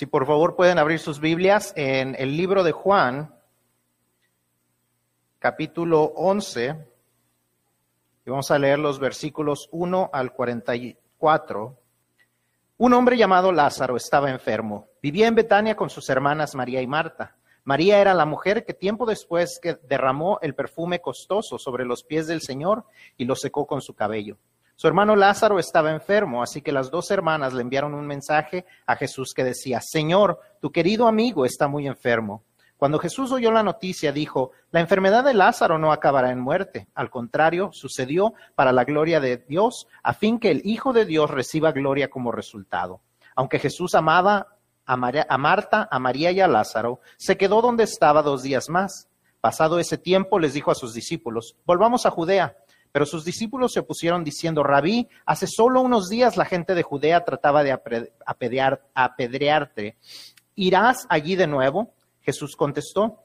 Si por favor pueden abrir sus Biblias en el libro de Juan, capítulo 11, y vamos a leer los versículos 1 al 44. Un hombre llamado Lázaro estaba enfermo. Vivía en Betania con sus hermanas María y Marta. María era la mujer que tiempo después que derramó el perfume costoso sobre los pies del Señor y lo secó con su cabello. Su hermano Lázaro estaba enfermo, así que las dos hermanas le enviaron un mensaje a Jesús que decía, Señor, tu querido amigo está muy enfermo. Cuando Jesús oyó la noticia, dijo, la enfermedad de Lázaro no acabará en muerte. Al contrario, sucedió para la gloria de Dios, a fin que el Hijo de Dios reciba gloria como resultado. Aunque Jesús amaba a, Marta, a María y a Lázaro, se quedó donde estaba dos días más. Pasado ese tiempo, les dijo a sus discípulos, volvamos a Judea. Pero sus discípulos se opusieron diciendo, Rabí, hace solo unos días la gente de Judea trataba de apedrearte. ¿Irás allí de nuevo? Jesús contestó,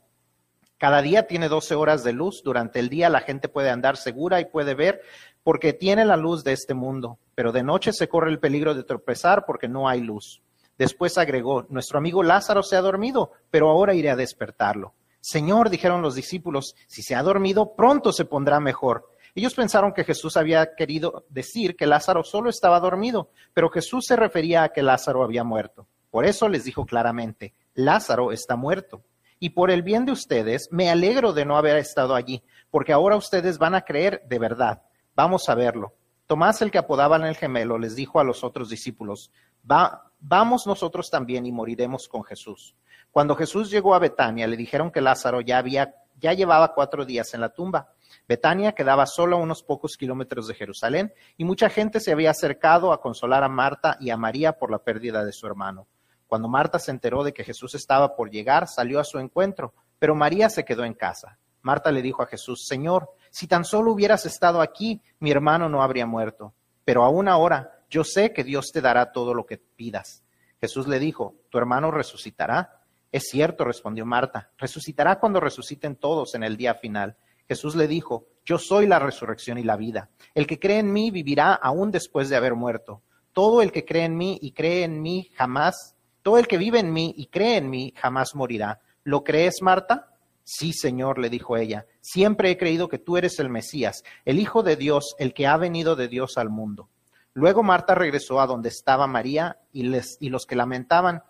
cada día tiene doce horas de luz. Durante el día la gente puede andar segura y puede ver porque tiene la luz de este mundo. Pero de noche se corre el peligro de tropezar porque no hay luz. Después agregó, nuestro amigo Lázaro se ha dormido, pero ahora iré a despertarlo. Señor, dijeron los discípulos, si se ha dormido, pronto se pondrá mejor. Ellos pensaron que Jesús había querido decir que Lázaro solo estaba dormido, pero Jesús se refería a que Lázaro había muerto. Por eso les dijo claramente, Lázaro está muerto. Y por el bien de ustedes, me alegro de no haber estado allí, porque ahora ustedes van a creer de verdad. Vamos a verlo. Tomás, el que apodaban el gemelo, les dijo a los otros discípulos, Va, vamos nosotros también y moriremos con Jesús. Cuando Jesús llegó a Betania, le dijeron que Lázaro ya había, ya llevaba cuatro días en la tumba Betania quedaba solo a unos pocos kilómetros de Jerusalén y mucha gente se había acercado a consolar a Marta y a María por la pérdida de su hermano. Cuando Marta se enteró de que Jesús estaba por llegar, salió a su encuentro, pero María se quedó en casa. Marta le dijo a Jesús, Señor, si tan solo hubieras estado aquí, mi hermano no habría muerto. Pero aún ahora yo sé que Dios te dará todo lo que pidas. Jesús le dijo, ¿tu hermano resucitará? Es cierto, respondió Marta, resucitará cuando resuciten todos en el día final. Jesús le dijo, yo soy la resurrección y la vida. El que cree en mí vivirá aún después de haber muerto. Todo el que cree en mí y cree en mí jamás, todo el que vive en mí y cree en mí jamás morirá. ¿Lo crees, Marta? Sí, Señor, le dijo ella, siempre he creído que tú eres el Mesías, el Hijo de Dios, el que ha venido de Dios al mundo. Luego Marta regresó a donde estaba María y, les, y los que lamentaban.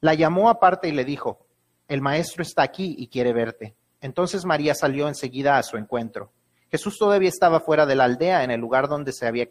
La llamó aparte y le dijo, el Maestro está aquí y quiere verte. Entonces María salió enseguida a su encuentro. Jesús todavía estaba fuera de la aldea, en el lugar donde se había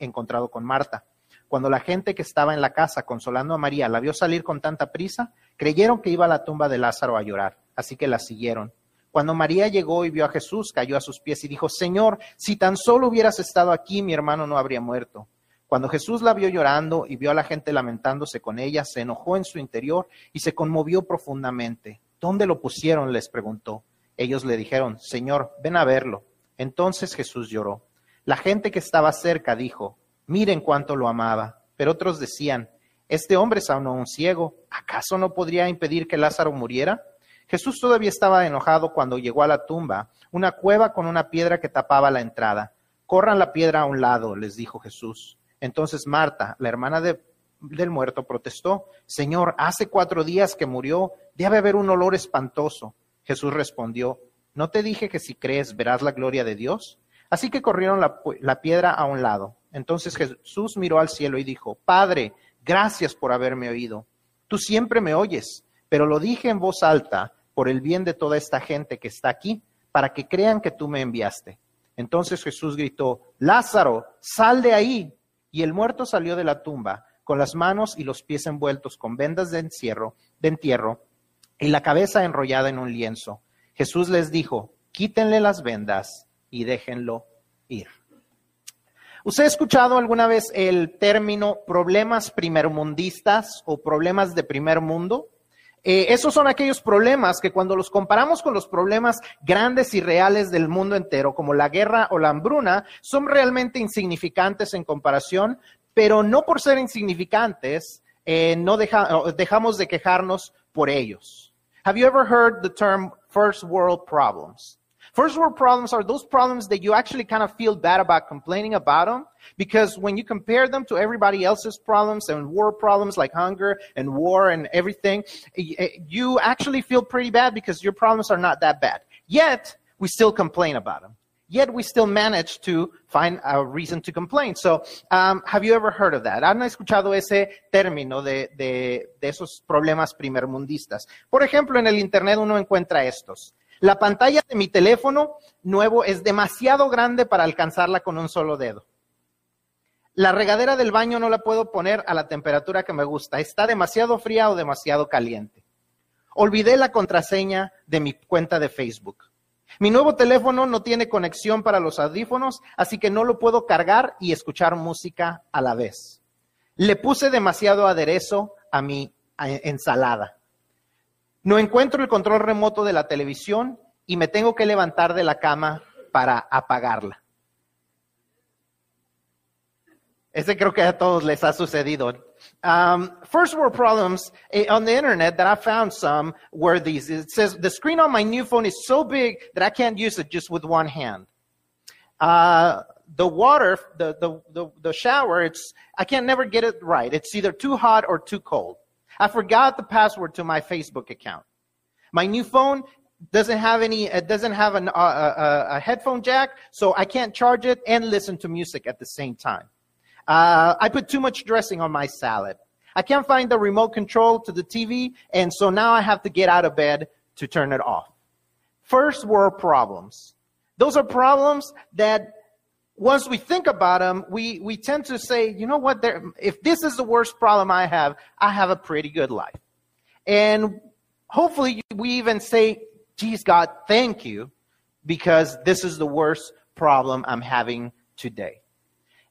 encontrado con Marta. Cuando la gente que estaba en la casa consolando a María la vio salir con tanta prisa, creyeron que iba a la tumba de Lázaro a llorar, así que la siguieron. Cuando María llegó y vio a Jesús, cayó a sus pies y dijo, Señor, si tan solo hubieras estado aquí, mi hermano no habría muerto. Cuando Jesús la vio llorando y vio a la gente lamentándose con ella, se enojó en su interior y se conmovió profundamente. ¿Dónde lo pusieron? les preguntó. Ellos le dijeron, Señor, ven a verlo. Entonces Jesús lloró. La gente que estaba cerca dijo, miren cuánto lo amaba. Pero otros decían, este hombre es aún un ciego. ¿Acaso no podría impedir que Lázaro muriera? Jesús todavía estaba enojado cuando llegó a la tumba, una cueva con una piedra que tapaba la entrada. Corran la piedra a un lado, les dijo Jesús. Entonces Marta, la hermana de del muerto protestó, Señor, hace cuatro días que murió, debe haber un olor espantoso. Jesús respondió, ¿no te dije que si crees verás la gloria de Dios? Así que corrieron la, piedra a un lado. Entonces Jesús miró al cielo y dijo, Padre, gracias por haberme oído. Tú siempre me oyes, pero lo dije en voz alta por el bien de toda esta gente que está aquí, para que crean que tú me enviaste. Entonces Jesús gritó, Lázaro, sal de ahí. Y el muerto salió de la tumba con las manos y los pies envueltos con vendas de encierro, de entierro, y la cabeza enrollada en un lienzo. Jesús les dijo, quítenle las vendas y déjenlo ir. ¿Usted ha escuchado alguna vez el término problemas primermundistas o problemas de primer mundo? Eh, esos son aquellos problemas que cuando los comparamos con los problemas grandes y reales del mundo entero, como la guerra o la hambruna, son realmente insignificantes en comparación, pero no por ser insignificantes, eh, no dejamos de quejarnos por ellos. Have you ever heard the term first world problems? First world problems are those problems that you actually kind of feel bad about complaining about them because when you compare them to everybody else's problems and war problems like hunger and war and everything, you actually feel pretty bad because your problems are not that bad. Yet, we still complain about them. Yet we still manage to find a reason to complain. So, um, have you ever heard of that? ¿Han escuchado ese término de, de, de esos problemas primermundistas? Por ejemplo, en el Internet uno encuentra estos. La pantalla de mi teléfono nuevo es demasiado grande para alcanzarla con un solo dedo. La regadera del baño no la puedo poner a la temperatura que me gusta. Está demasiado fría o demasiado caliente. Olvidé la contraseña de mi cuenta de Facebook. Mi nuevo teléfono no tiene conexión para los audífonos, así que no lo puedo cargar y escuchar música a la vez. Le puse demasiado aderezo a mi ensalada. No encuentro el control remoto de la televisión y me tengo que levantar de la cama para apagarla. Ese creo que a todos les ha sucedido. Um, first world problems eh, on the internet that I found some were these. It says the screen on my new phone is so big that I can't use it just with one hand. Uh, the water, the, the, the, the shower, it's, I can't never get it right. It's either too hot or too cold. I forgot the password to my Facebook account. My new phone doesn't have any, it doesn't have an, uh, a, uh, uh, a headphone jack, so I can't charge it and listen to music at the same time. Uh, I put too much dressing on my salad. I can't find the remote control to the TV, and so now I have to get out of bed to turn it off. First world problems. Those are problems that once we think about them, we, we tend to say, you know what, there, if this is the worst problem I have, I have a pretty good life. And hopefully we even say, geez, God, thank you, because this is the worst problem I'm having today.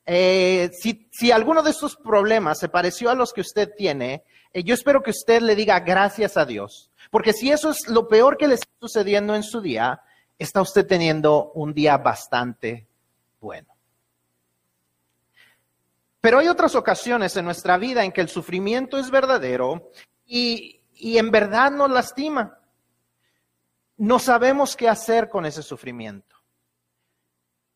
Eh, si, alguno de estos problemas se pareció a los que usted tiene, eh, yo espero que usted le diga gracias a Dios. Porque si eso es lo peor que le está sucediendo en su día, está usted teniendo un día bastante bueno. Pero hay otras ocasiones en nuestra vida en que el sufrimiento es verdadero y, en verdad nos lastima. No sabemos qué hacer con ese sufrimiento.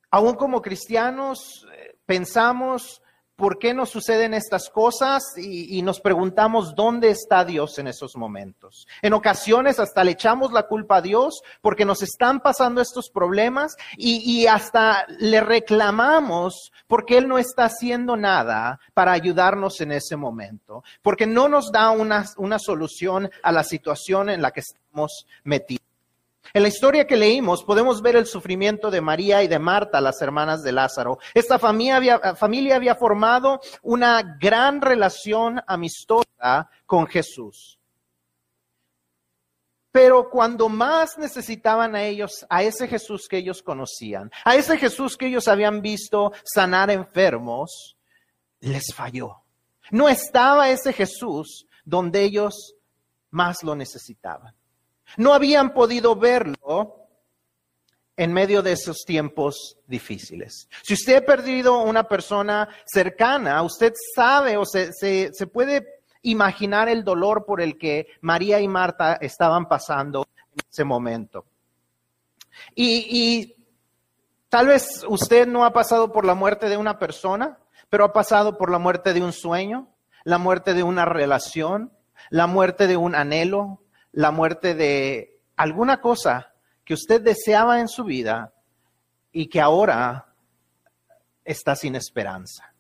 Aún como cristianos pensamos por qué nos suceden estas cosas y, nos preguntamos dónde está Dios en esos momentos. En ocasiones hasta le echamos la culpa a Dios porque nos están pasando estos problemas y, hasta le reclamamos porque Él no está haciendo nada para ayudarnos en ese momento, porque no nos da una, una solución a la situación en la que estamos metidos. En la historia que leímos podemos ver el sufrimiento de María y de Marta, las hermanas de Lázaro. Esta familia había, familia había formado una gran relación amistosa con Jesús. Pero cuando más necesitaban a ellos, a ese Jesús que ellos conocían, a ese Jesús que ellos habían visto sanar enfermos, les falló. No estaba ese Jesús donde ellos más lo necesitaban. No habían podido verlo en medio de esos tiempos difíciles. Si usted ha perdido una persona cercana, usted sabe o se, puede imaginar el dolor por el que María y Marta estaban pasando en ese momento. Y, y tal vez usted no ha pasado por la muerte de una persona, pero ha pasado por la muerte de un sueño, la muerte de una relación, la muerte de un anhelo, la muerte de alguna cosa que usted deseaba en su vida y que ahora está sin esperanza.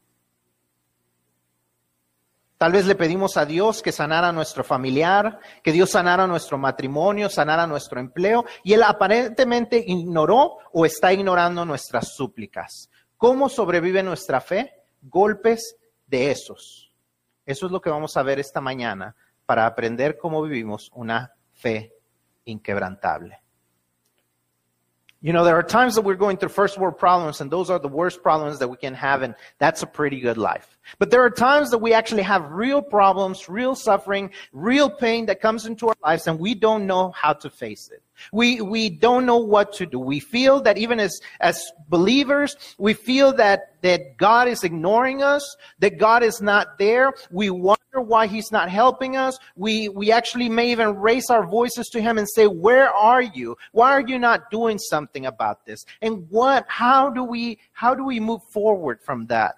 Tal vez le pedimos a Dios que sanara a nuestro familiar, que Dios sanara nuestro matrimonio, sanara nuestro empleo, y Él aparentemente ignoró o está ignorando nuestras súplicas. ¿Cómo sobrevive nuestra fe? Golpes de esos. Eso es lo que vamos a ver esta mañana para aprender cómo vivimos una fe inquebrantable. You know, there are times that we're going through first world problems, and those are the worst problems that we can have, and that's a pretty good life. But there are times that we actually have real problems, real suffering, real pain that comes into our lives, and we don't know how to face it. We, we don't know what to do. We feel that even as, as believers, we feel that, that God is ignoring us, that God is not there. We wonder why he's not helping us. We, we actually may even raise our voices to him and say, where are you? Why are you not doing something about this? And what, how do we, how do we move forward from that?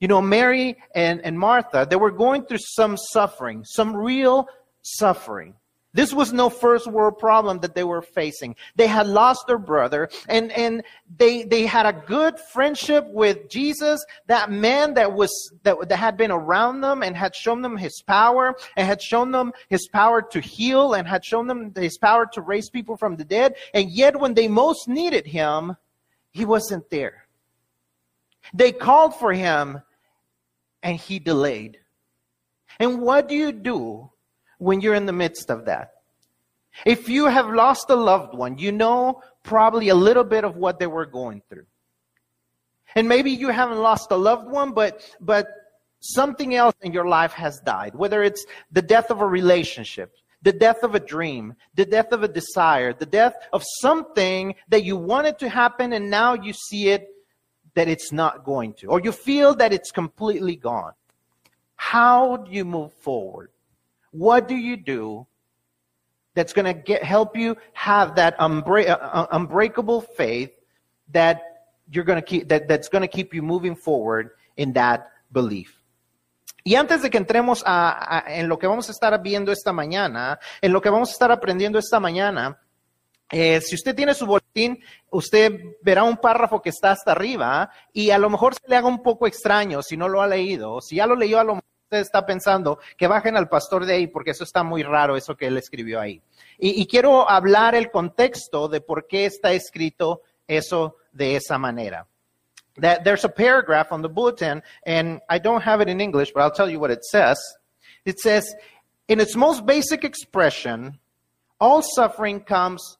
You know, Mary and, and Martha, they were going through some suffering, some real suffering. This was no first world problem that they were facing. They had lost their brother and, and they, they had a good friendship with Jesus, that man that was, that, that had been around them and had shown them his power and had shown them his power to heal and had shown them his power to raise people from the dead. And yet when they most needed him, he wasn't there. They called for him and he delayed. And what do you do when you're in the midst of that. If you have lost a loved one, you know probably a little bit of what they were going through. And maybe you haven't lost a loved one, but, but something else in your life has died, whether it's the death of a relationship, the death of a dream, the death of a desire, the death of something that you wanted to happen and now you see it that it's not going to, or you feel that it's completely gone. How do you move forward? What do you do that's going to get help you have that unbreak, uh, uh, unbreakable faith that you're going to keep that, that's going to keep you moving forward in that belief? Y antes de que entremos a, a, en lo que vamos a estar viendo esta mañana, en lo que vamos a estar aprendiendo esta mañana, eh, si usted tiene su boletín, usted verá un párrafo que está hasta arriba y a lo mejor se le haga un poco extraño si no lo ha leído. Si ya lo leyó, a lo mejor usted está pensando, que bajen al pastor de ahí porque eso está muy raro, eso que él escribió ahí. Y, y quiero hablar el contexto de por qué está escrito eso de esa manera. That there's a paragraph on the bulletin, and I don't have it in English, but I'll tell you what it says. It says, in its most basic expression, all suffering comes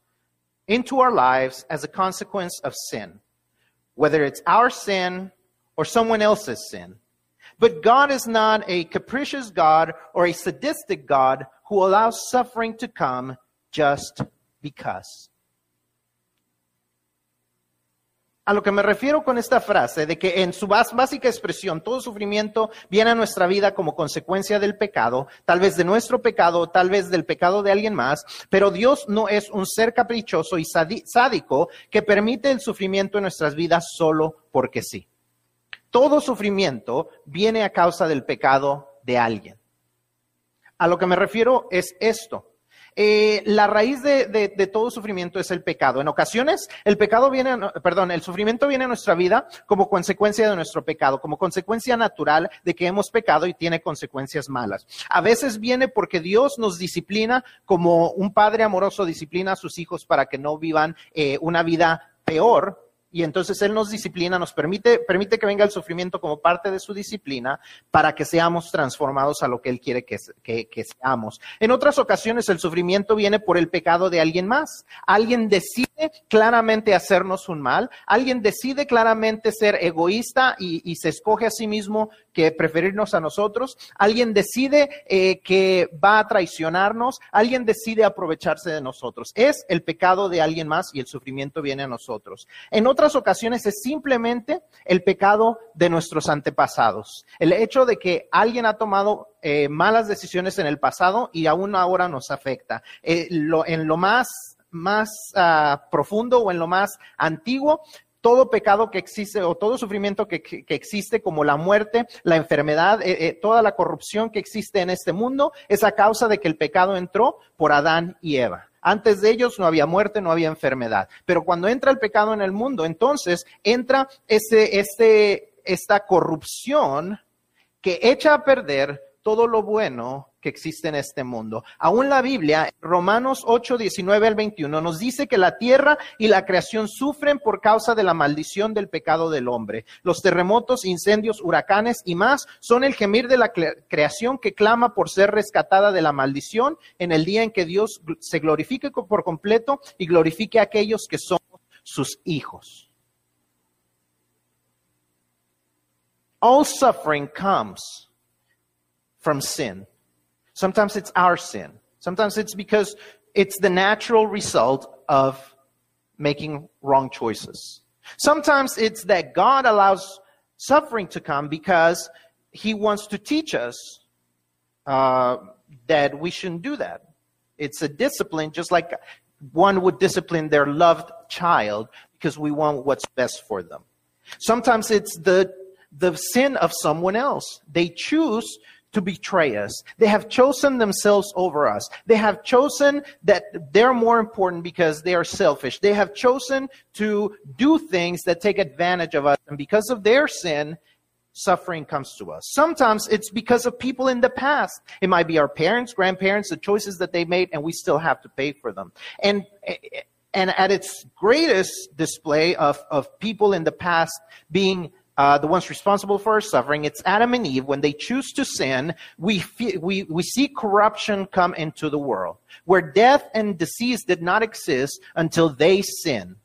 into our lives as a consequence of sin, whether it's our sin or someone else's sin. But God is not a capricious God or a sadistic God who allows suffering to come just because. A lo que me refiero con esta frase, de que en su básica expresión todo sufrimiento viene a nuestra vida como consecuencia del pecado, tal vez de nuestro pecado, tal vez del pecado de alguien más, pero Dios no es un ser caprichoso y sádico que permite el sufrimiento en nuestras vidas solo porque sí. Todo sufrimiento viene a causa del pecado de alguien. A lo que me refiero es esto. Eh, la raíz de, todo sufrimiento es el pecado. En ocasiones, el pecado viene, perdón, el sufrimiento viene a nuestra vida como consecuencia de nuestro pecado, como consecuencia natural de que hemos pecado y tiene consecuencias malas. A veces viene porque Dios nos disciplina como un padre amoroso disciplina a sus hijos para que no vivan eh, una vida peor y entonces Él nos disciplina, nos permite, permite que venga el sufrimiento como parte de su disciplina para que seamos transformados a lo que Él quiere que, que, seamos. En otras ocasiones el sufrimiento viene por el pecado de alguien más. Alguien decide claramente hacernos un mal, alguien decide claramente ser egoísta y, y se escoge a sí mismo que preferirnos a nosotros, alguien decide eh, que va a traicionarnos, alguien decide aprovecharse de nosotros. Es el pecado de alguien más y el sufrimiento viene a nosotros. Otras ocasiones es simplemente el pecado de nuestros antepasados. El hecho de que alguien ha tomado eh, malas decisiones en el pasado y aún ahora nos afecta. Eh, en lo más más uh, profundo o en lo más antiguo, todo pecado que existe o todo sufrimiento que existe, como la muerte, la enfermedad, eh, eh, toda la corrupción que existe en este mundo, es a causa de que el pecado entró por Adán y Eva. Antes de ellos no había muerte, no había enfermedad. Pero cuando entra el pecado en el mundo, entonces entra ese, ese, esta corrupción que echa a perder todo lo bueno que existe en este mundo. Aún la Biblia, Romanos 8, 19 al 21, nos dice que la tierra y la creación sufren por causa de la maldición del pecado del hombre. Los terremotos, incendios, huracanes y más son el gemir de la creación que clama por ser rescatada de la maldición en el día en que Dios se glorifique por completo y glorifique a aquellos que somos sus hijos. All suffering comes from sin. Sometimes it's our sin. Sometimes it's because it's the natural result of making wrong choices. Sometimes it's that God allows suffering to come because he wants to teach us uh, that we shouldn't do that. It's a discipline, just like one would discipline their loved child because we want what's best for them. Sometimes it's the the sin of someone else. They choose to betray us. They have chosen themselves over us. They have chosen that they're more important because they are selfish. They have chosen to do things that take advantage of us. And because of their sin, suffering comes to us. Sometimes it's because of people in the past. It might be our parents, grandparents, the choices that they made, and we still have to pay for them. And and at its greatest display of, of people in the past being uh, the ones responsible for our suffering. It's Adam and Eve. When they choose to sin, we, we, we see corruption come into the world, where death and disease did not exist until they sin.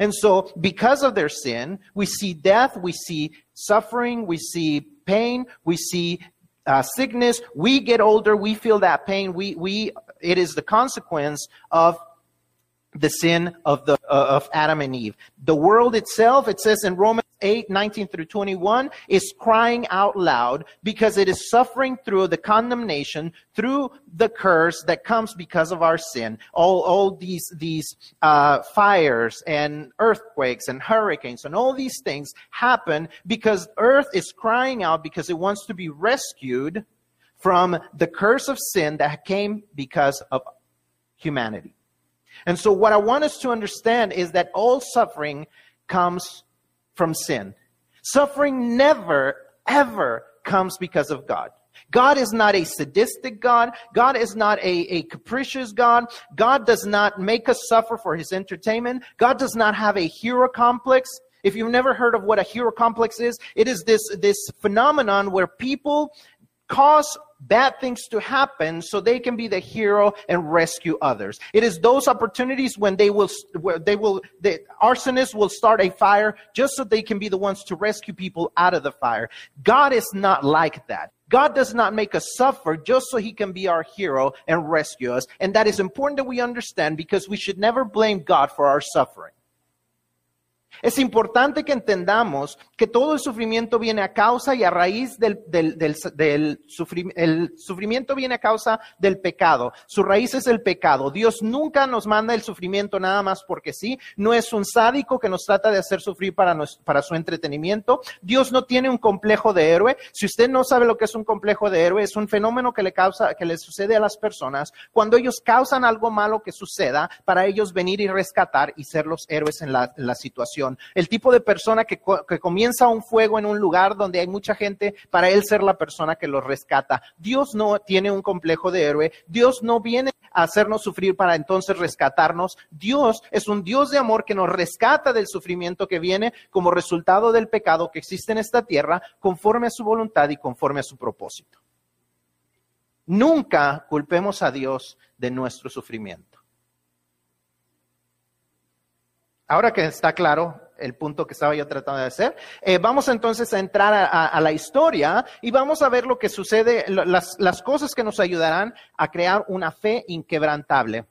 And so, because of their sin, we see death, we see suffering, we see pain, we see uh, sickness. We get older, we feel that pain. We, we, it is the consequence of the sin of the uh, of Adam and Eve. The world itself, it says in Romans 8, 19 through 21, is crying out loud because it is suffering through the condemnation, through the curse that comes because of our sin. All, all these, these uh, fires and earthquakes and hurricanes and all these things happen because earth is crying out because it wants to be rescued from the curse of sin that came because of humanity. And so, what I want us to understand is that all suffering comes from sin. Suffering never, ever comes because of God. God is not a sadistic God. God is not a, a capricious God. God does not make us suffer for his entertainment. God does not have a hero complex. If you've never heard of what a hero complex is, it is this, this phenomenon where people cause bad things to happen so they can be the hero and rescue others. It is those opportunities when they will, they will, the arsonists will start a fire just so they can be the ones to rescue people out of the fire. God is not like that. God does not make us suffer just so he can be our hero and rescue us. And that is important that we understand because we should never blame God for our suffering. Es importante que entendamos que todo el sufrimiento viene a causa y a raíz del, del, del, sufrimiento, el sufrimiento viene a causa del pecado. Su raíz es el pecado. Dios nunca nos manda el sufrimiento nada más porque sí. No es un sádico que nos trata de hacer sufrir para, para su entretenimiento. Dios no tiene un complejo de héroe. Si usted no sabe lo que es un complejo de héroe, es un fenómeno que le causa, que le sucede a las personas cuando ellos causan algo malo que suceda para ellos venir y rescatar y ser los héroes en la situación. El tipo de persona que, que comienza un fuego en un lugar donde hay mucha gente para él ser la persona que lo rescata. Dios no tiene un complejo de héroe. Dios no viene a hacernos sufrir para entonces rescatarnos. Dios es un Dios de amor que nos rescata del sufrimiento que viene como resultado del pecado que existe en esta tierra conforme a su voluntad y conforme a su propósito. Nunca culpemos a Dios de nuestro sufrimiento. Ahora que está claro el punto que estaba yo tratando de hacer, eh, vamos entonces a entrar a, la historia y vamos a ver lo que sucede, las, las cosas que nos ayudarán a crear una fe inquebrantable.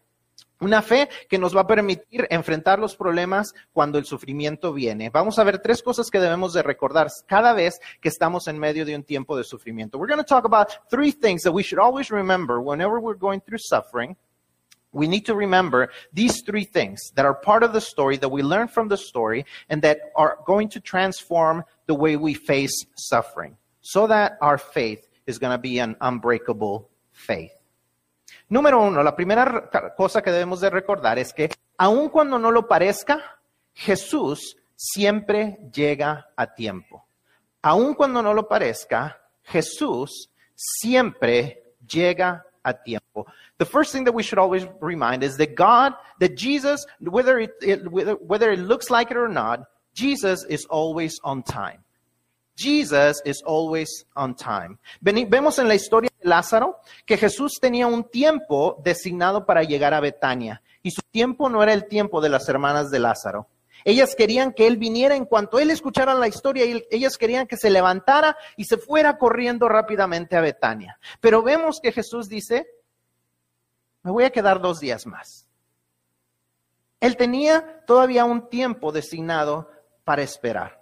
Una fe que nos va a permitir enfrentar los problemas cuando el sufrimiento viene. Vamos a ver tres cosas que debemos de recordar cada vez que estamos en medio de un tiempo de sufrimiento. We're going to talk about three things that we should always remember whenever we're going through suffering. We need to remember these three things that are part of the story that we learn from the story and that are going to transform the way we face suffering so that our faith is going to be an unbreakable faith. Número uno, la primera cosa que debemos de recordar es que aun cuando no lo parezca, Jesús siempre llega a tiempo. Aun cuando no lo parezca, Jesús siempre llega a tiempo. The first thing that we should always remind is that God, that Jesus, whether it, it whether, whether it looks like it or not, Jesus is always on time. Jesus is always on time. Vemos en la historia de Lázaro que Jesús tenía un tiempo designado para llegar a Betania y su tiempo no era el tiempo de las hermanas de Lázaro. Ellas querían que él viniera en cuanto él escuchara la historia, y ellas querían que se levantara y se fuera corriendo rápidamente a Betania. Pero vemos que Jesús dice, me voy a quedar dos días más. Él tenía todavía un tiempo designado para esperar.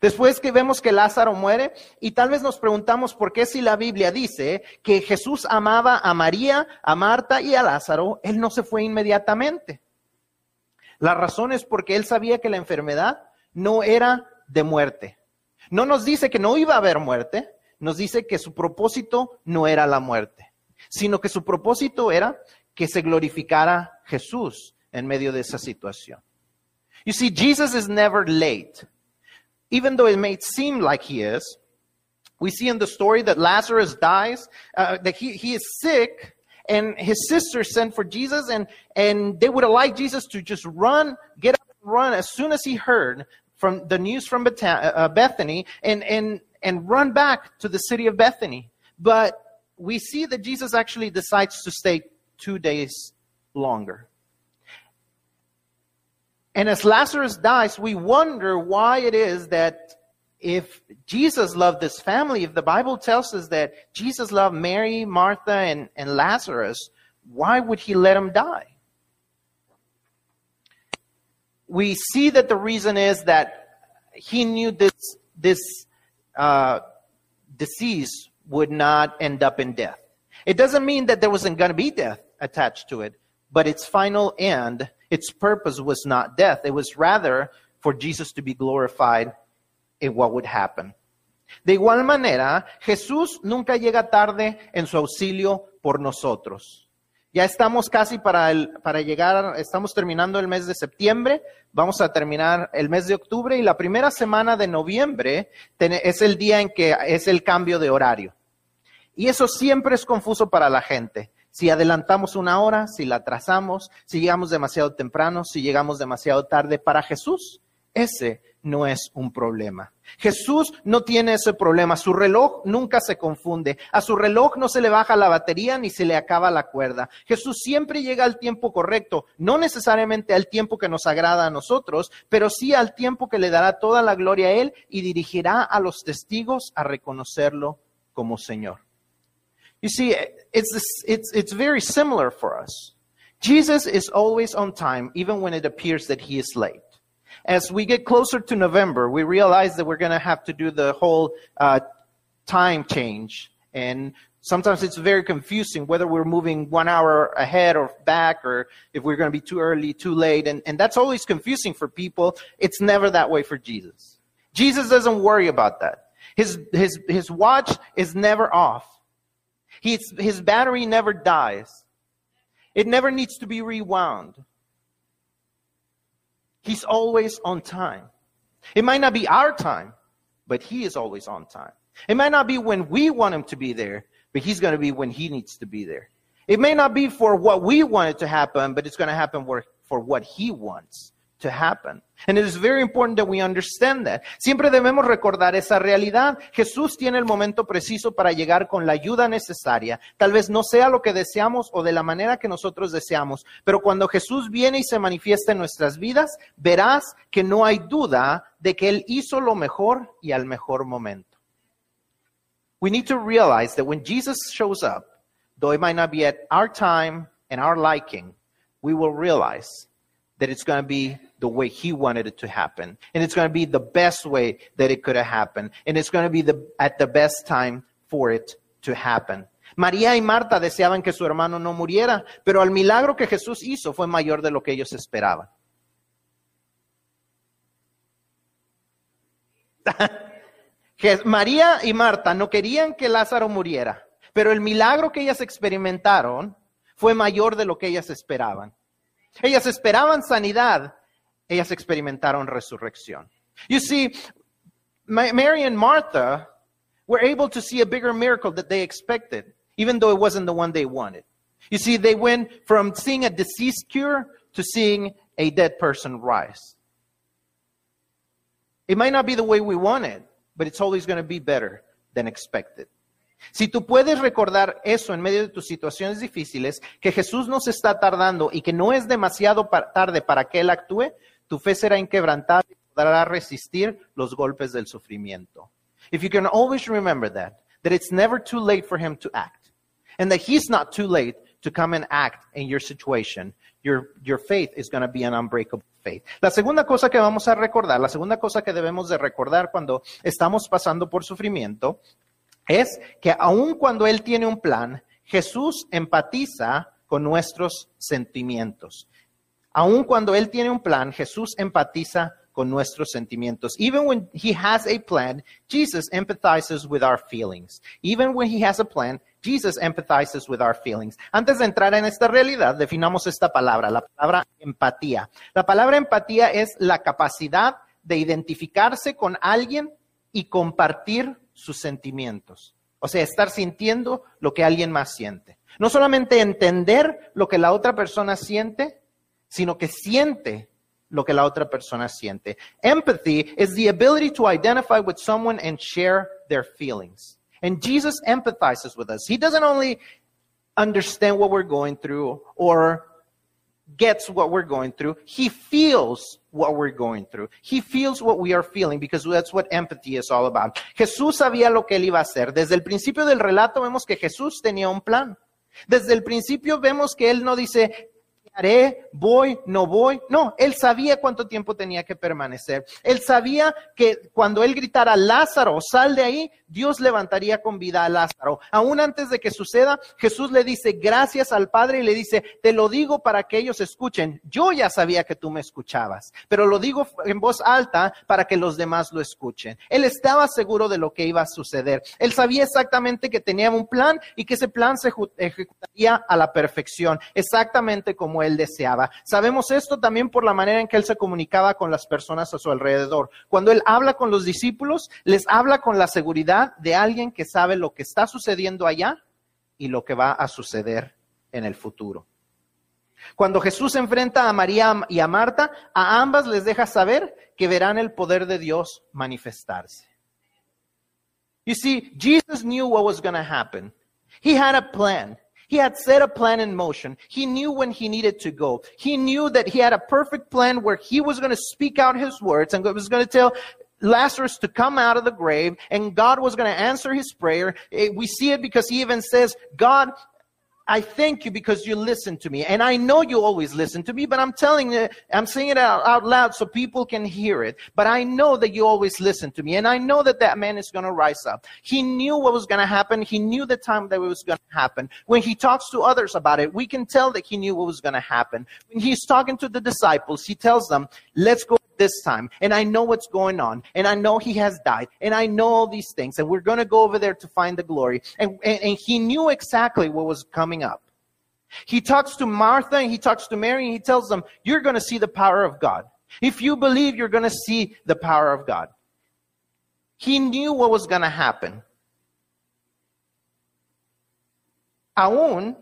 Después que vemos que Lázaro muere y tal vez nos preguntamos por qué si la Biblia dice que Jesús amaba a María, a Marta y a Lázaro, él no se fue inmediatamente. La razón es porque él sabía que la enfermedad no era de muerte. No nos dice que no iba a haber muerte, nos dice que su propósito no era la muerte, sino que su propósito era que se glorificara Jesús en medio de esa situación. You see, Jesus is never late. Even though it may seem like he is, we see in the story that Lazarus dies, uh, that he, he is sick, and his sister sent for Jesus, and, and they would have liked Jesus to just run, get up and run as soon as he heard from the news from uh, Bethany and, and, and run back to the city of Bethany. But we see that Jesus actually decides to stay two days longer. And as Lazarus dies, we wonder why it is that if Jesus loved this family, if the Bible tells us that Jesus loved Mary, Martha, and, and Lazarus, why would he let them die? We see that the reason is that he knew this, this uh, disease would not end up in death. It doesn't mean that there wasn't going to be death attached to it, but its final end, its purpose was not death. It was rather for Jesus to be glorified what would happen. De igual manera, Jesús nunca llega tarde en su auxilio por nosotros. Ya estamos casi para, para llegar, estamos terminando el mes de septiembre, vamos a terminar el mes de octubre y la primera semana de noviembre es el día en que es el cambio de horario. Y eso siempre es confuso para la gente. Si adelantamos una hora, si la atrasamos, si llegamos demasiado temprano, si llegamos demasiado tarde, para Jesús ese no es un problema. Jesús no tiene ese problema. Su reloj nunca se confunde. A su reloj no se le baja la batería ni se le acaba la cuerda. Jesús siempre llega al tiempo correcto, no necesariamente al tiempo que nos agrada a nosotros, pero sí al tiempo que le dará toda la gloria a Él y dirigirá a los testigos a reconocerlo como Señor. You see, it's, it's, it's very similar for us. Jesus is always on time, even when it appears that he is late. As we get closer to November, we realize that we're going to have to do the whole uh, time change. And sometimes it's very confusing whether we're moving one hour ahead or back or if we're going to be too early, too late. And, and that's always confusing for people. It's never that way for Jesus. Jesus doesn't worry about that. His, his, his watch is never off. His, his battery never dies. It never needs to be rewound. He's always on time. It might not be our time, but He is always on time. It might not be when we want Him to be there, but He's going to be when He needs to be there. It may not be for what we want it to happen, but it's going to happen for what He wants. To happen. And it is very important that we understand that. Siempre debemos recordar esa realidad. Jesús tiene el momento preciso para llegar con la ayuda necesaria. Tal vez no sea lo que deseamos o de la manera que nosotros deseamos, pero cuando Jesús viene y se manifiesta en nuestras vidas, verás que no hay duda de que Él hizo lo mejor y al mejor momento. We need to realize that when Jesus shows up, though it might not be at our time and our liking, we will realize that it's going to be the way he wanted it to happen. And it's going to be the best way that it could have happened. And it's going to be the, at the best time for it to happen. María y Marta deseaban que su hermano no muriera, pero el milagro que Jesús hizo fue mayor de lo que ellos esperaban. María y Marta no querían que Lázaro muriera, pero el milagro que ellas experimentaron fue mayor de lo que ellas esperaban. Ellas esperaban sanidad, ellas experimentaron resurrección. You see, Mary and Martha were able to see a bigger miracle that they expected, even though it wasn't the one they wanted. You see, they went from seeing a disease cure to seeing a dead person rise. It might not be the way we want it, but it's always going to be better than expected. Si tú puedes recordar eso en medio de tus situaciones difíciles, que Jesús no se está tardando y que no es demasiado tarde para que Él actúe, tu fe será inquebrantable y podrá resistir los golpes del sufrimiento. If you can always remember that, that it's never too late for Him to act, and that He's not too late to come and act in your situation, your, your faith is going to be an unbreakable faith. La segunda cosa que vamos a recordar, la segunda cosa que debemos de recordar cuando estamos pasando por sufrimiento, es que aun cuando Él tiene un plan, Jesús empatiza con nuestros sentimientos. Aun cuando Él tiene un plan, Jesús empatiza con nuestros sentimientos. Even when He has a plan, Jesus empathizes with our feelings. Even when He has a plan, Jesus empathizes with our feelings. Antes de entrar en esta realidad, definamos esta palabra, la palabra empatía. La palabra empatía es la capacidad de identificarse con alguien y compartir sus sentimientos. O sea, estar sintiendo lo que alguien más siente. No solamente entender lo que la otra persona siente, sino que siente lo que la otra persona siente. Empathy is the ability to identify with someone and share their feelings. And Jesus empathizes with us. He doesn't only understand what we're going through or gets what we're going through, he feels what we're going through. He feels what we are feeling because that's what empathy is all about. Jesús sabía lo que él iba a hacer. Desde el principio del relato vemos que Jesús tenía un plan. Desde el principio vemos que él no dice, voy, no voy. No, él sabía cuánto tiempo tenía que permanecer. Él sabía que cuando él gritara, Lázaro, sal de ahí, Dios levantaría con vida a Lázaro. Aún antes de que suceda, Jesús le dice gracias al Padre y le dice, te lo digo para que ellos escuchen. Yo ya sabía que tú me escuchabas, pero lo digo en voz alta para que los demás lo escuchen. Él estaba seguro de lo que iba a suceder. Él sabía exactamente que tenía un plan y que ese plan se ejecutaría a la perfección, exactamente como él deseaba. Sabemos esto también por la manera en que él se comunicaba con las personas a su alrededor. Cuando él habla con los discípulos, les habla con la seguridad de alguien que sabe lo que está sucediendo allá y lo que va a suceder en el futuro. Cuando Jesús enfrenta a María y a Marta, a ambas les deja saber que verán el poder de Dios manifestarse. You see, Jesus knew what was going to happen. He had a plan. He had set a plan in motion. He knew when he needed to go. He knew that he had a perfect plan where he was going to speak out his words and was going to tell Lazarus to come out of the grave and God was going to answer his prayer. Eh, we see it because he even says, God, I thank you because you listen to me. And I know you always listen to me, but I'm telling you, I'm saying it out, out, loud so people can hear it. But I know that you always listen to me. And I know that that man is going to rise up. He knew what was going to happen. He knew the time that it was going to happen. When he talks to others about it, we can tell that he knew what was going to happen. When he's talking to the disciples, he tells them, let's go this time. And I know what's going on. And I know he has died. And I know all these things. And we're going to go over there to find the glory. And, and, and he knew exactly what was coming up. He talks to Martha and he talks to Mary and he tells them, You're going to see the power of God. If you believe, you're going to see the power of God. He knew what was going to happen. Aún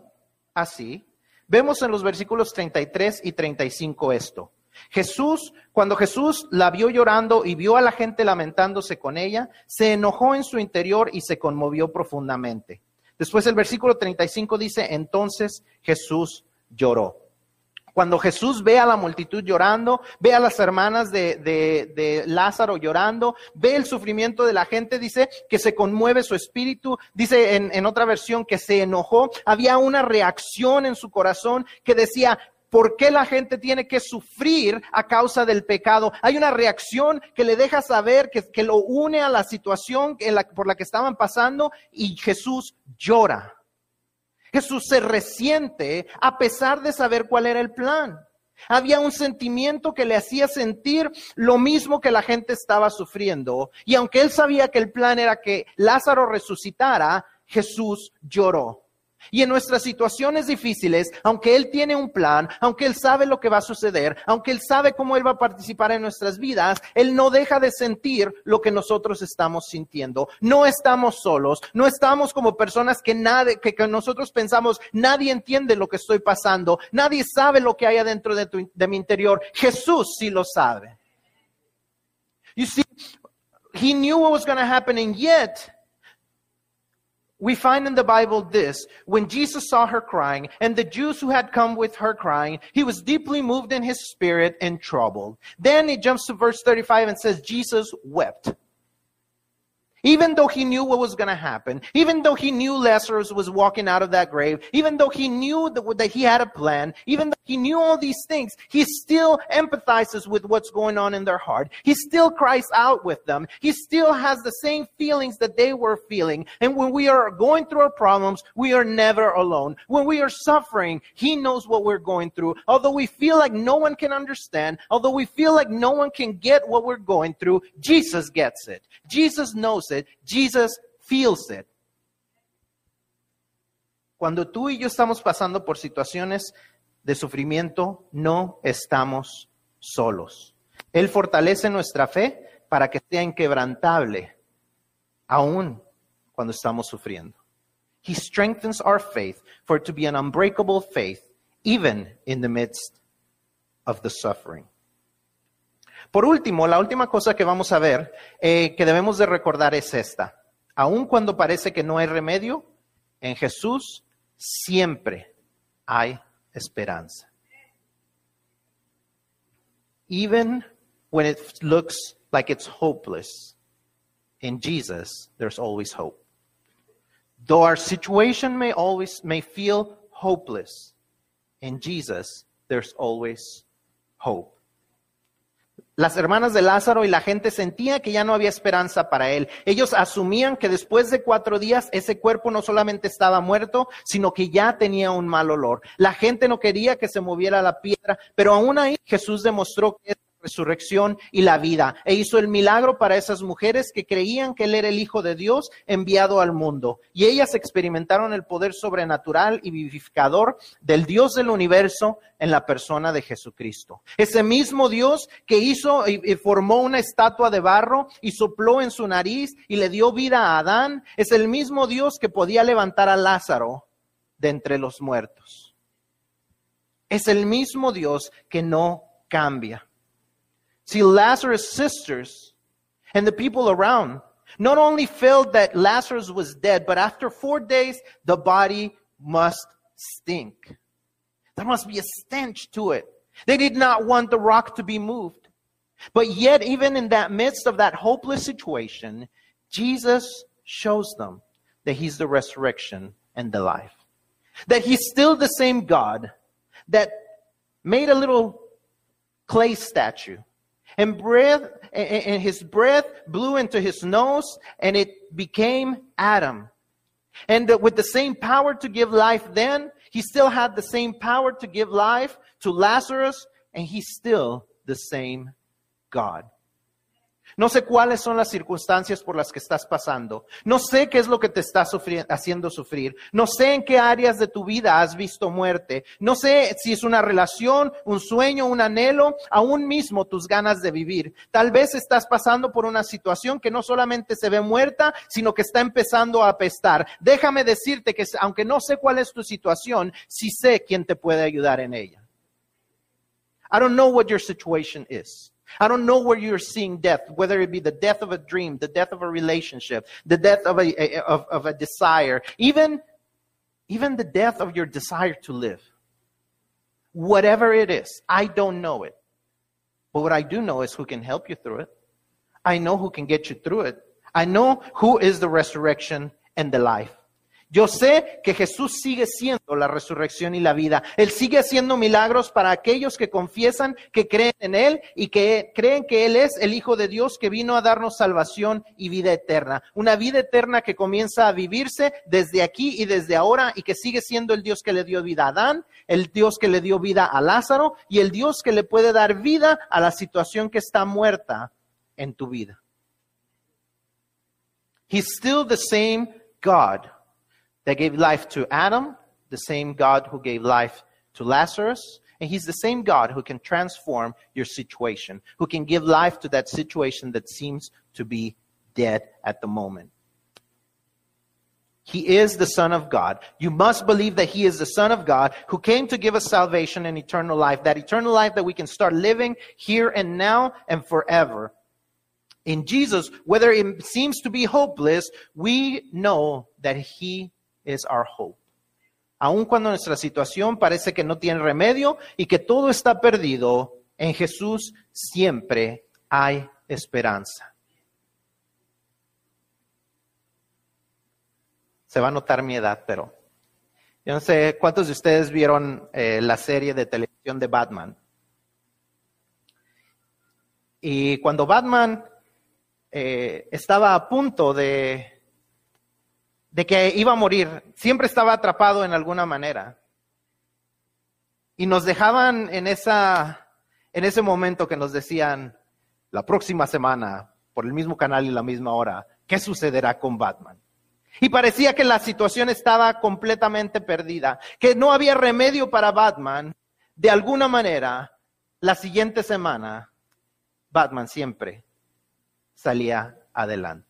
así, vemos en los versículos 33 y 35 esto. Jesús, cuando Jesús la vio llorando y vio a la gente lamentándose con ella, se enojó en su interior y se conmovió profundamente. Después el versículo 35 dice, entonces Jesús lloró. Cuando Jesús ve a la multitud llorando, ve a las hermanas de, Lázaro llorando, ve el sufrimiento de la gente, dice que se conmueve su espíritu, dice en, en otra versión que se enojó, había una reacción en su corazón que decía, ¿Por qué la gente tiene que sufrir a causa del pecado? Hay una reacción que le deja saber que, que lo une a la situación por la que estaban pasando y Jesús llora. Jesús se resiente a pesar de saber cuál era el plan. Había un sentimiento que le hacía sentir lo mismo que la gente estaba sufriendo. Y aunque él sabía que el plan era que Lázaro resucitara, Jesús lloró. Y en nuestras situaciones difíciles, aunque Él tiene un plan, aunque Él sabe lo que va a suceder, aunque Él sabe cómo Él va a participar en nuestras vidas, Él no deja de sentir lo que nosotros estamos sintiendo. No estamos solos, no estamos como personas que, nadie, que, nosotros pensamos, nadie entiende lo que estoy pasando, nadie sabe lo que hay adentro de, tu, de mi interior. Jesús sí lo sabe. You see, He knew what was going to happen and yet, we find in the Bible this when Jesus saw her crying, and the Jews who had come with her crying, he was deeply moved in his spirit and troubled. Then it jumps to verse 35 and says, Jesus wept. Even though he knew what was going to happen, even though he knew Lazarus was walking out of that grave, even though he knew that, that, he had a plan, even though he knew all these things, he still empathizes with what's going on in their heart. He still cries out with them. He still has the same feelings that they were feeling. And when we are going through our problems, we are never alone. When we are suffering, he knows what we're going through. Although we feel like no one can understand, although we feel like no one can get what we're going through, Jesus gets it. Jesus knows it. Jesus feels it. Cuando tú y yo estamos pasando por situaciones de sufrimiento, no estamos solos. Él fortalece nuestra fe para que sea inquebrantable, aún cuando estamos sufriendo. He strengthens our faith for to be an unbreakable faith, even in the midst of the suffering. Por último, la última cosa que vamos a ver eh, que debemos de recordar es esta. Aun cuando parece que no hay remedio, en Jesús siempre hay esperanza. Even when it looks like it's hopeless, in Jesus there's always hope. Though our situation may always may feel hopeless, in Jesus there's always hope. Las hermanas de Lázaro y la gente sentía que ya no había esperanza para él. Ellos asumían que después de cuatro días ese cuerpo no solamente estaba muerto, sino que ya tenía un mal olor. La gente no quería que se moviera la piedra, pero aún ahí Jesús demostró que resurrección y la vida. E hizo el milagro para esas mujeres que creían que Él era el Hijo de Dios enviado al mundo. Y ellas experimentaron el poder sobrenatural y vivificador del Dios del universo en la persona de Jesucristo. Ese mismo Dios que hizo y, formó una estatua de barro y sopló en su nariz y le dio vida a Adán, es el mismo Dios que podía levantar a Lázaro de entre los muertos. Es el mismo Dios que no cambia. See, Lazarus' sisters and the people around not only felt that Lazarus was dead, but after four days, the body must stink. There must be a stench to it. They did not want the rock to be moved. But yet, even in that midst of that hopeless situation, Jesus shows them that He's the resurrection and the life. That He's still the same God that made a little clay statue and breath and his breath blew into his nose and it became Adam. And with the same power to give life then, he still had the same power to give life to Lazarus and he's still the same God. No sé cuáles son las circunstancias por las que estás pasando. No sé qué es lo que te está haciendo sufrir. No sé en qué áreas de tu vida has visto muerte. No sé si es una relación, un sueño, un anhelo, aún mismo tus ganas de vivir. Tal vez estás pasando por una situación que no solamente se ve muerta, sino que está empezando a apestar. Déjame decirte que aunque no sé cuál es tu situación, sí sé quién te puede ayudar en ella. I don't know what your situation is. I don't know where you're seeing death, whether it be the death of a dream, the death of a relationship, the death of a, of, of a desire, even, even the death of your desire to live. Whatever it is, I don't know it. But what I do know is who can help you through it. I know who can get you through it. I know who is the resurrection and the life. Yo sé que Jesús sigue siendo la resurrección y la vida. Él sigue haciendo milagros para aquellos que confiesan, que creen en Él y que creen que Él es el Hijo de Dios que vino a darnos salvación y vida eterna. Una vida eterna que comienza a vivirse desde aquí y desde ahora y que sigue siendo el Dios que le dio vida a Adán, el Dios que le dio vida a Lázaro y el Dios que le puede dar vida a la situación que está muerta en tu vida. He's still the same God that gave life to Adam, the same God who gave life to Lazarus. And he's the same God who can transform your situation, who can give life to that situation that seems to be dead at the moment. He is the Son of God. You must believe that He is the Son of God who came to give us salvation and eternal life, that eternal life that we can start living here and now and forever. In Jesus, whether it seems to be hopeless, we know that He is our hope. Aun cuando nuestra situación parece que no tiene remedio y que todo está perdido, en Jesús siempre hay esperanza. se va a notar mi edad, pero yo no sé cuántos de ustedes vieron eh, la serie de televisión de Batman. Y cuando Batman eh, estaba a punto de, de que iba a morir, siempre estaba atrapado en alguna manera. Y nos dejaban en, esa, en ese momento que nos decían, la próxima semana, por el mismo canal y la misma hora, ¿qué sucederá con Batman? Y parecía que la situación estaba completamente perdida, que no había remedio para Batman. De alguna manera, la siguiente semana, Batman siempre salía adelante.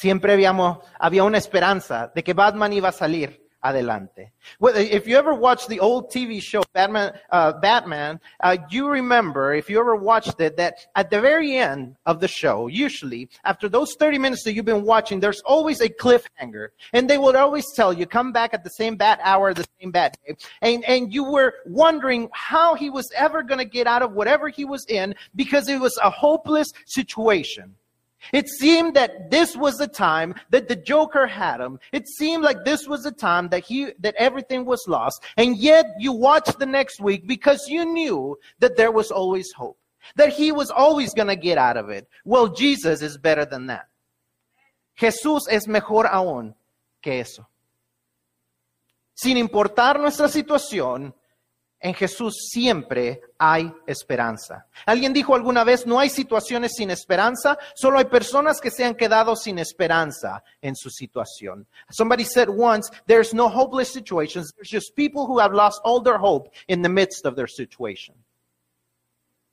Siempre habíamos, había una esperanza de que Batman iba a salir adelante. If you ever watched the old TV show Batman, uh, Batman, uh, you remember, if you ever watched it, that at the very end of the show, usually after those 30 minutes that you've been watching, there's always a cliffhanger. And they would always tell you, come back at the same bat hour, the same bat day. And, and you were wondering how he was ever going to get out of whatever he was in because it was a hopeless situation. It seemed that this was the time that the Joker had him. It seemed like this was the time that he, that everything was lost. And yet you watched the next week because you knew that there was always hope. That he was always going to get out of it. Well, Jesus is better than that. Jesús es mejor aún que eso. Sin importar nuestra situación, en Jesús siempre hay esperanza. Alguien dijo alguna vez, no hay situaciones sin esperanza, solo hay personas que se han quedado sin esperanza en su situación. Somebody said once, there's no hopeless situations, there's just people who have lost all their hope in the midst of their situation.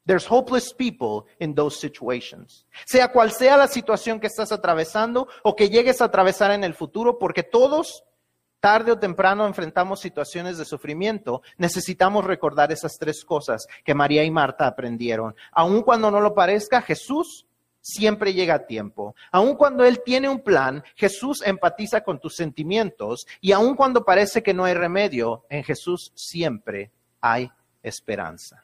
There's hopeless people in those situations. Sea cual sea la situación que estás atravesando o que llegues a atravesar en el futuro, porque todos tarde o temprano enfrentamos situaciones de sufrimiento, necesitamos recordar esas tres cosas que María y Marta aprendieron. Aun cuando no lo parezca, Jesús siempre llega a tiempo. Aun cuando Él tiene un plan, Jesús empatiza con tus sentimientos y aun cuando parece que no hay remedio, en Jesús siempre hay esperanza.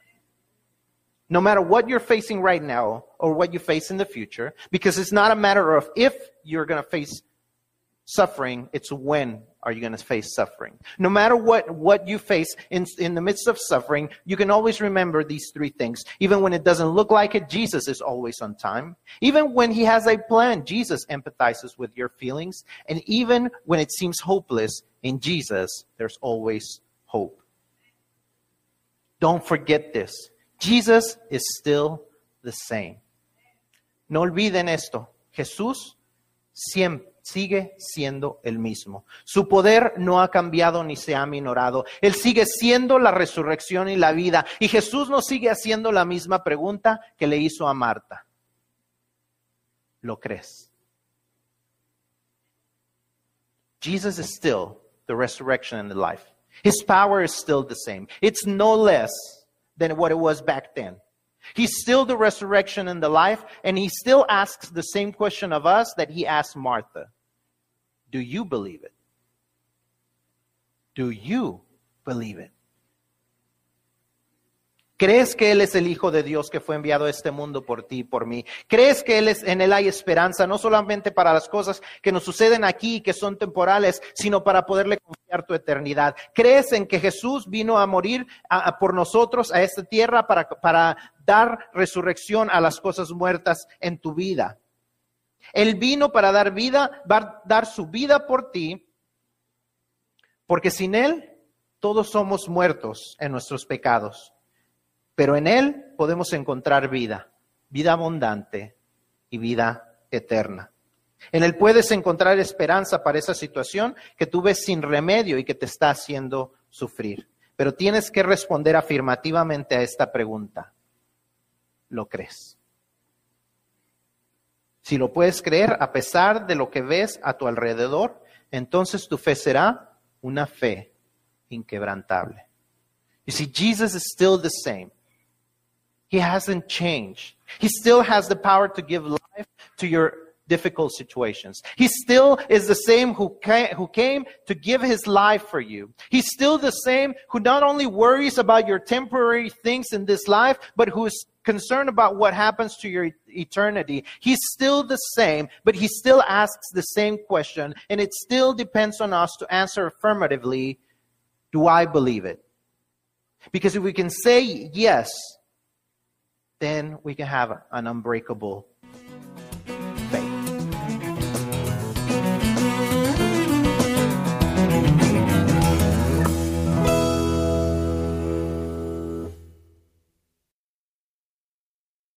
No matter what you're facing right now or what you face in the future, because it's not a matter of if you're going to face suffering, it's when are you going to face suffering. No matter what, what you face in, in the midst of suffering, you can always remember these three things. Even when it doesn't look like it, Jesus is always on time. Even when he has a plan, Jesus empathizes with your feelings. And even when it seems hopeless, in Jesus, there's always hope. Don't forget this. Jesus is still the same. No olviden esto. Jesús siempre sigue siendo el mismo. Su poder no ha cambiado ni se ha minorado. Él sigue siendo la resurrección y la vida. Y Jesús nos sigue haciendo la misma pregunta que le hizo a Marta. ¿Lo crees? Jesus is still the resurrection and the life. His power is still the same. It's no less than what it was back then. He's still the resurrection and the life, and he still asks the same question of us that he asked Martha. Do you believe it? Do you believe it? ¿Crees que Él es el Hijo de Dios que fue enviado a este mundo por ti y por mí? ¿Crees que él es, en Él hay esperanza, no solamente para las cosas que nos suceden aquí, que son temporales, sino para poderle confiar tu eternidad? ¿Crees en que Jesús vino a morir por nosotros a esta tierra para, para dar resurrección a las cosas muertas en tu vida? Él vino para dar vida, va a dar su vida por ti, porque sin Él todos somos muertos en nuestros pecados. Pero en Él podemos encontrar vida, vida abundante y vida eterna. En Él puedes encontrar esperanza para esa situación que tú ves sin remedio y que te está haciendo sufrir. Pero tienes que responder afirmativamente a esta pregunta. ¿Lo crees? Si lo puedes creer a pesar de lo que ves a tu alrededor, entonces tu fe será una fe inquebrantable. You see, Jesus is still the same. He hasn't changed. He still has the power to give life to your difficult situations. He still is the same who came, who came to give his life for you. He's still the same who not only worries about your temporary things in this life, but who is concerned about what happens to your eternity. He's still the same, but he still asks the same question, and it still depends on us to answer affirmatively, do I believe it? Because if we can say yes, then we can have an unbreakable